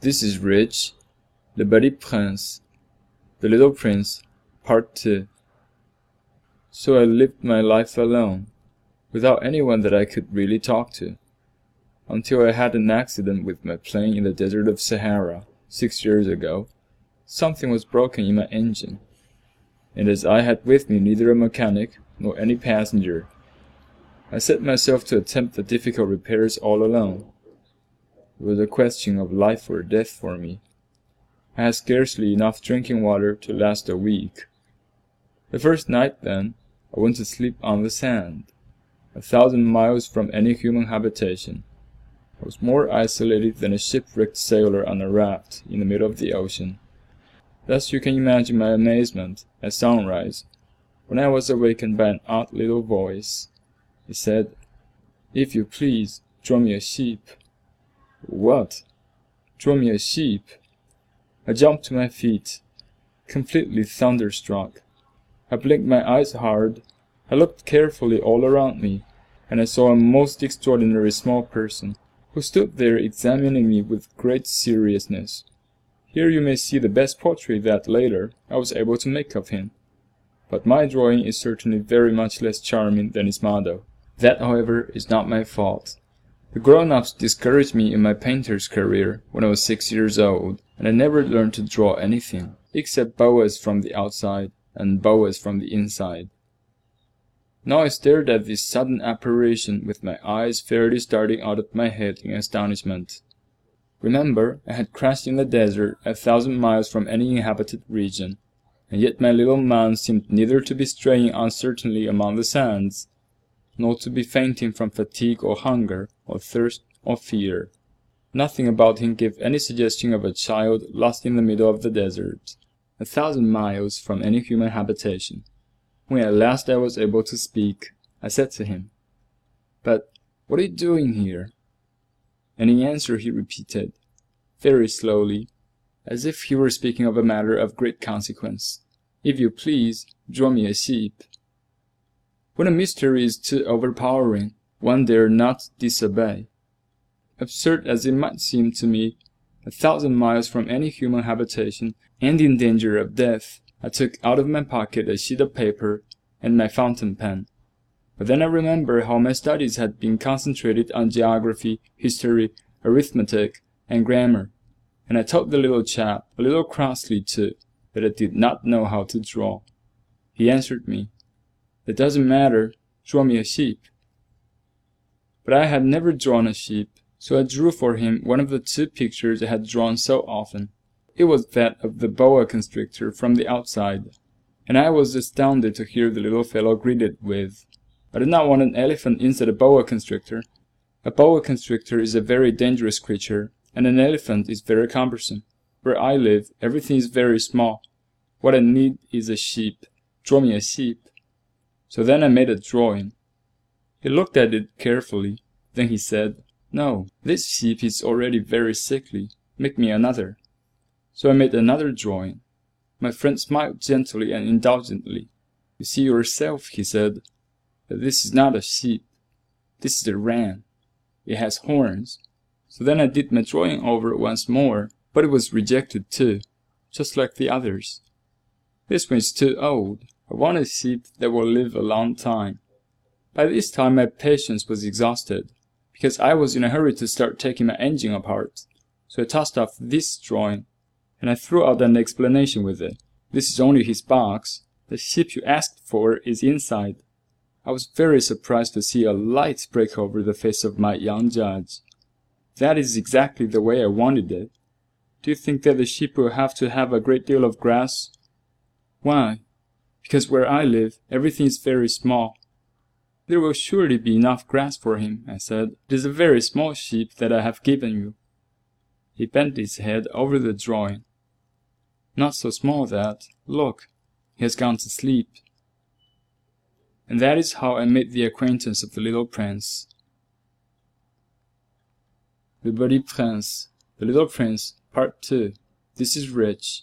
This is Rich, Le Petit Prince, The Little Prince, Part 2. So I lived my life alone, without anyone that I could really talk to, until I had an accident with my plane in the desert of Sahara, six years ago. Something was broken in my engine, and as I had with me neither a mechanic nor any passenger, I set myself to attempt the difficult repairs all alone. Was a question of life or death for me. I had scarcely enough drinking water to last a week. The first night, then, I went to sleep on the sand, a thousand miles from any human habitation. I was more isolated than a shipwrecked sailor on a raft in the middle of the ocean. Thus you can imagine my amazement at sunrise, when I was awakened by an odd little voice. It said, If you please, draw me a sheep. What? Draw me a sheep? I jumped to my feet, completely thunderstruck. I blinked my eyes hard. I looked carefully all around me, and I saw a most extraordinary small person, who stood there examining me with great seriousness. Here you may see the best portrait that, later, I was able to make of him. But my drawing is certainly very much less charming than his model. That, however, is not my fault. The grown-ups discouraged me in my painter's career when I was six years old, and I never learned to draw anything, except boas from the outside and boas from the inside. Now I stared at this sudden apparition with my eyes fairly starting out of my head in astonishment. Remember, I had crashed in the desert a thousand miles from any inhabited region, and yet my little man seemed neither to be straying uncertainly among the sands, nor to be fainting from fatigue or hunger, or thirst, or fear. Nothing about him gave any suggestion of a child lost in the middle of the desert, a thousand miles from any human habitation. When at last I was able to speak, I said to him, But what are you doing here? And in answer he repeated, very slowly, as if he were speaking of a matter of great consequence, If you please, draw me a sheep. When a mystery is too overpowering, one dare not disobey. Absurd as it might seem to me, a thousand miles from any human habitation, and in danger of death, I took out of my pocket a sheet of paper and my fountain pen. But then I remembered how my studies had been concentrated on geography, history, arithmetic, and grammar, and I told the little chap, a little crossly too, that I did not know how to draw. He answered me, It doesn't matter, draw me a sheep. But I had never drawn a sheep, so I drew for him one of the two pictures I had drawn so often. It was that of the boa constrictor from the outside, and I was astounded to hear the little fellow greet it with, I did not want an elephant inside a boa constrictor. A boa constrictor is a very dangerous creature, and an elephant is very cumbersome. Where I live, everything is very small. What I need is a sheep. Draw me a sheep. So then I made a drawing. He looked at it carefully. Then he said, No, this sheep is already very sickly. Make me another. So I made another drawing. My friend smiled gently and indulgently. You see yourself, he said, that this is not a sheep. This is a ram. It has horns. So then I did my drawing over once more, but it was rejected too, just like the others. This one is too old. I want a sheep that will live a long time. By this time my patience was exhausted, because I was in a hurry to start taking my engine apart. So I tossed off this drawing, and I threw out an explanation with it. This is only his box. The sheep you asked for is inside. I was very surprised to see a light break over the face of my young judge. That is exactly the way I wanted it. Do you think that the sheep will have to have a great deal of grass? Why? Because where I live, everything is very small. There will surely be enough grass for him, I said. It is a very small sheep that I have given you. He bent his head over the drawing. Not so small that, look, he has gone to sleep. And that is how I made the acquaintance of the little prince. Le Petit Prince, The Little Prince, Part 2. This is Rich.